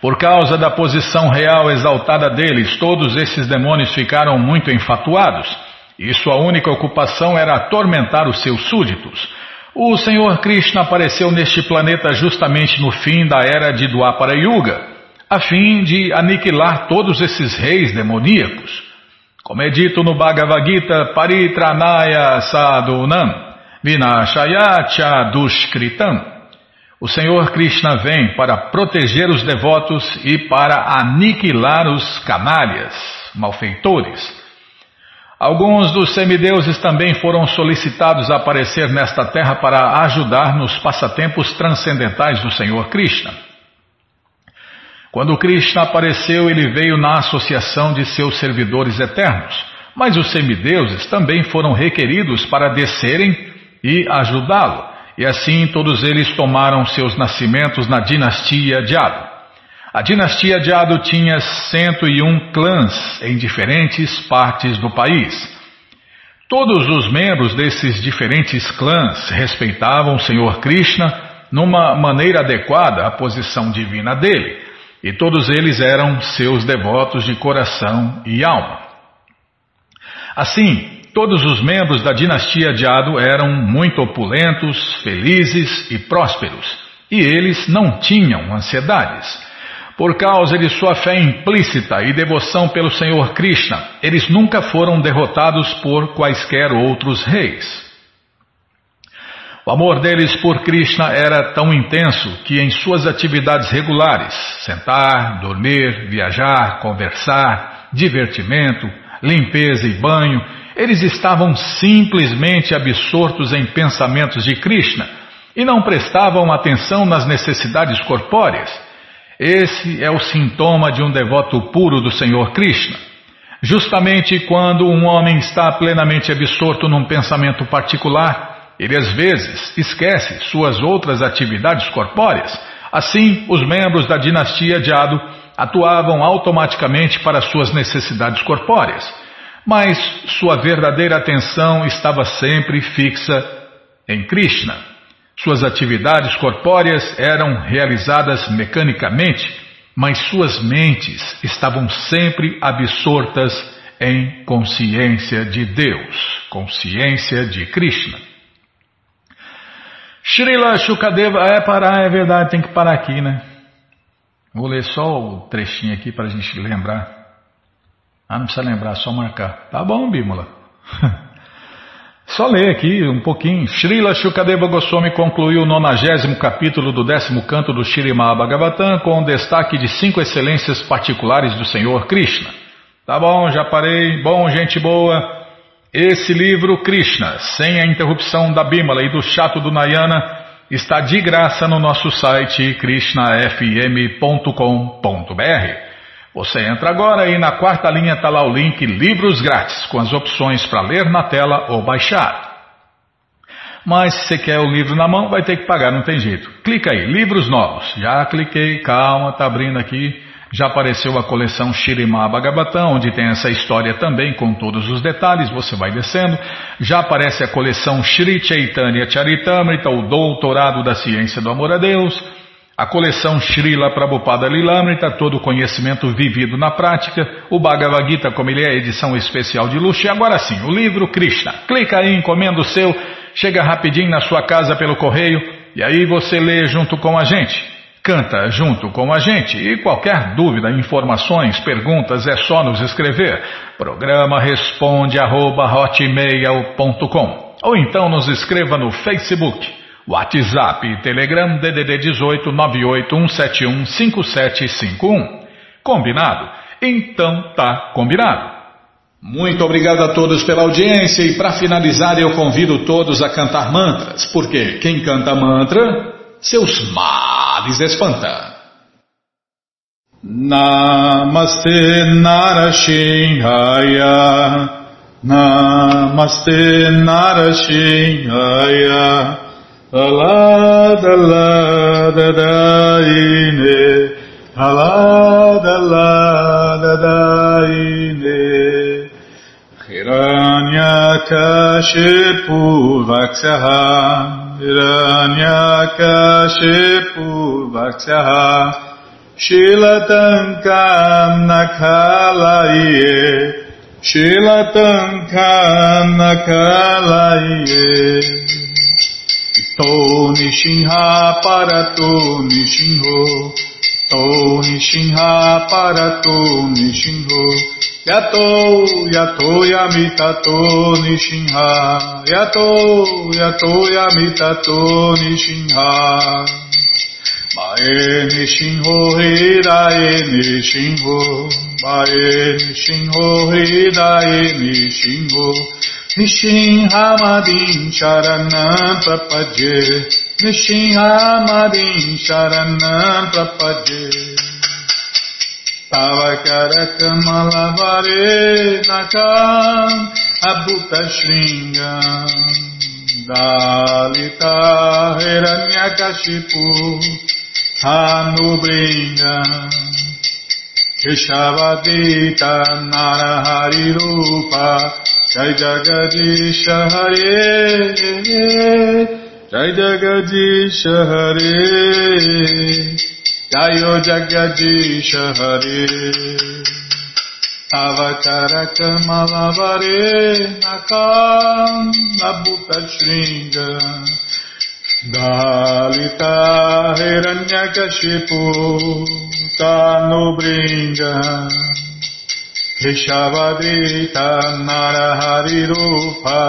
[SPEAKER 1] Por causa da posição real exaltada deles, todos esses demônios ficaram muito enfatuados, e sua única ocupação era atormentar os seus súditos. O Senhor Krishna apareceu neste planeta justamente no fim da era de Dwapara Yuga, a fim de aniquilar todos esses reis demoníacos. Como é dito no Bhagavad Gita, Paritranaya Sadhunam, Vinashayacha Dushkritam. O Senhor Krishna vem para proteger os devotos e para aniquilar os canalhas, malfeitores. Alguns dos semideuses também foram solicitados a aparecer nesta terra para ajudar nos passatempos transcendentais do Senhor Krishna. Quando Krishna apareceu, ele veio na associação de seus servidores eternos, mas os semideuses também foram requeridos para descerem e ajudá-lo, e assim todos eles tomaram seus nascimentos na dinastia de Ado. A dinastia de Ado tinha 101 clãs em diferentes partes do país. Todos os membros desses diferentes clãs respeitavam o Senhor Krishna numa maneira adequada à posição divina dele e todos eles eram seus devotos de coração e alma. Assim, todos os membros da dinastia de Ado eram muito opulentos, felizes e prósperos, e eles não tinham ansiedades. Por causa de sua fé implícita e devoção pelo Senhor Krishna, eles nunca foram derrotados por quaisquer outros reis. O amor deles por Krishna era tão intenso que em suas atividades regulares, sentar, dormir, viajar, conversar, divertimento, limpeza e banho, eles estavam simplesmente absortos em pensamentos de Krishna e não prestavam atenção nas necessidades corpóreas. Esse é o sintoma de um devoto puro do Senhor Krishna. Justamente quando um homem está plenamente absorto num pensamento particular, ele às vezes esquece suas outras atividades corpóreas. Assim, os membros da dinastia de Ado atuavam automaticamente para suas necessidades corpóreas, mas sua verdadeira atenção estava sempre fixa em Krishna. Suas atividades corpóreas eram realizadas mecanicamente, mas suas mentes estavam sempre absortas em consciência de Deus, consciência de Krishna. Srila Shukadeva, é parar, é verdade, tem que parar aqui, né? Vou ler só o trechinho aqui para a gente lembrar. Ah, não precisa lembrar, só marcar. Tá bom, Bímola. Só ler aqui um pouquinho. Srila Shukadeva Goswami concluiu o nonagésimo capítulo do décimo canto do Bhagavatam com um destaque de cinco excelências particulares do Senhor Krishna. Tá bom, já parei. Bom, gente boa. Esse livro, Krishna, sem a interrupção da Bimala e do chato do Nayana, está de graça no nosso site krishnafm.com.br. Você entra agora e na quarta linha está lá o link Livros Grátis, com as opções para ler na tela ou baixar. Mas se você quer o livro na mão, vai ter que pagar, não tem jeito. Clica aí, livros novos. Já cliquei, calma, tá abrindo aqui. Já apareceu a coleção Shirimá Bhagavatam, onde tem essa história também com todos os detalhes, você vai descendo. Já aparece a coleção Shri Chaitanya Charitamrita, o Doutorado da Ciência do Amor a Deus. A coleção Srila Prabhupada Lilamrita, todo o conhecimento vivido na prática. O Bhagavad Gita, como ele é, edição especial de luxo. E agora sim, o livro Krishna. Clica aí, encomenda o seu, chega rapidinho na sua casa pelo correio e aí você lê junto com a gente. Canta junto com a gente e qualquer dúvida, informações, perguntas é só nos escrever. Programa responde arroba, ou então nos escreva no Facebook, WhatsApp e Telegram DDD 18 981715751. Combinado? Então tá combinado. Muito obrigado a todos pela audiência e para finalizar eu convido todos a cantar mantras, porque quem canta mantra seus males espanta. Namaste Narashinhaya Namaste Narashinhaya Alá, dalá, dadaine. Alá, dalá, dadaine. Hiranyakashipu vaksaha. Hiranyakashipu vaksaha. Shilatankam nakalaye. Shilatankam nakalaye. To Nishinha Parato Nishinho To Nishinha Parato Nishinho Yato, yato yamitato nishinha. Yato, yato yamitato nishinha. Mae Nishinho Hirae Nishinho Mae Nishinho Hirae Nishinho Nishinhamadin Charanam Prapadye. Nishinhamadin Charanam Prapadye Tava Karakamalabare Nakam Abhuta Shringam दालिता हिरण्यकशिपु धानुभृङ्ग केशवदीत नरहरिरूप जय जगदीश हरे जय जगदीश हरे जय जगदीश हरे Hare Avakara Kamalavare Nakam Nabhuta Shringa Dalita Hiranyakashipu Tanubringa. Keshavadita Narahari Rupa.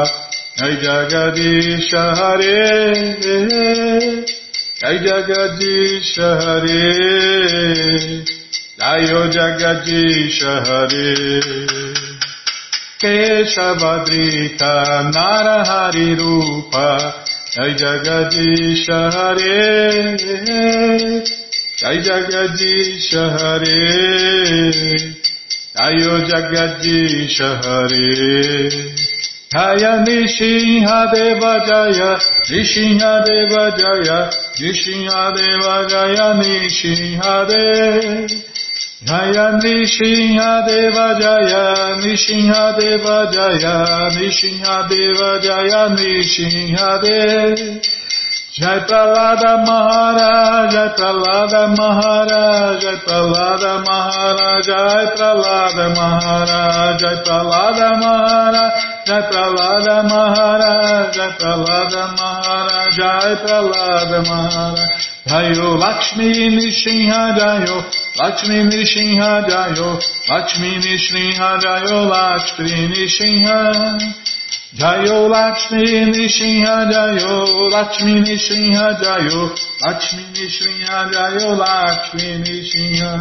[SPEAKER 1] Jai Jagadisha Hare. Jai Jagadish Hare Jayo Jagadish Hare. Keshavadrita Narahari Rupa. Jai Jagadish Hare. Jai Jagadish Hare. Jayo Jagadish Hare. Jaya Nishinha Deva Jaya. Nishinha Deva Jaya. Nishinha Deva Jaya. Nishinha Deva Jaya Nishinha Deva Jaya Nishinha Deva Jaya Nishinha Deva Jaya Nishinha Deva Jai Pralada Maharaj, Jai Pralada Maharaj, Jai Pralada Maharaj, Jai Pralada Maharaj, Jai Pralada Maharaj, Jai Pralada Maharaj, Jai Pralada Maharaj, Jai Pralada Maharaj. Jayo Lakshmi Nishinha Jayo, Lakshmi Nishinha Jayo, Lakshmi Nishinha Jayo, Lakshmi Nishinha. Jayo Lakshmi Nishinha Jayo Lakshmi Nishinha Jayo Lakshmi Nishinha Jayo Lakshmi Nishinha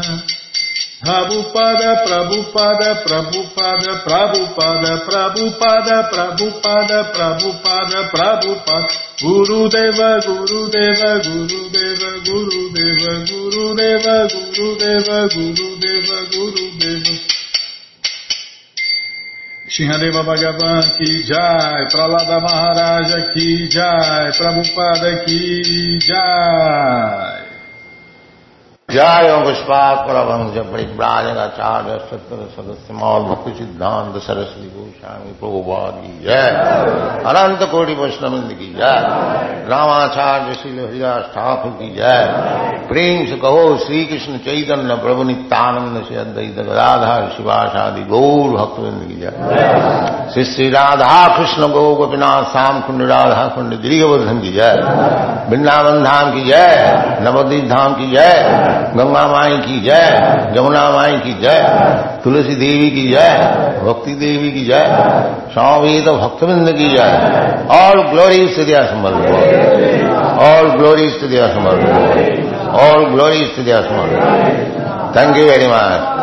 [SPEAKER 1] Prabhupada Prabhupada Prabhupada Prabhupada Prabhupada Prabhupada Prabhupada Prabhupada Guru Deva Guru Deva Guru Deva Guru Deva Gurudeva, Gurudeva, Gurudeva, Gurudeva, Gurudeva. Shinhadeva Bhagavan ki jai, Pralada Maharaja ki jai, Prabhupada ki jai.
[SPEAKER 2] जय पुष्पात परमंश परिव्राजकाचार्य सत्तर सदस्य मौल भक्ति सिद्धांत सरस्वती गोस्वामी प्रभुवाद की जय अनंत कोटि वैष्णविंद की जय रामाचार्य श्री हरिदास ठाकुर की जय प्रेम से कहो श्री कृष्ण चैतन्य प्रभु नित्यानंद से अद्वैत गदाधर शिवाशादि गौर भक्तविंद की जय श्री श्री राधा कृष्ण गौ गोपीनाथ श्याम कुंड राधा कुंड दीर्घवर्धन की जय वृंदावन धाम की जय नवदीप धाम की जय गंगा माई की जय जमुना माई की जय, तुलसी देवी की जय, भक्ति देवी की जय स्वामी तो भक्तविंद की जय। ऑल ग्लोरीज टू दिया ऑल ग्लोरीज टू दिया all glories to Samarth thank you very much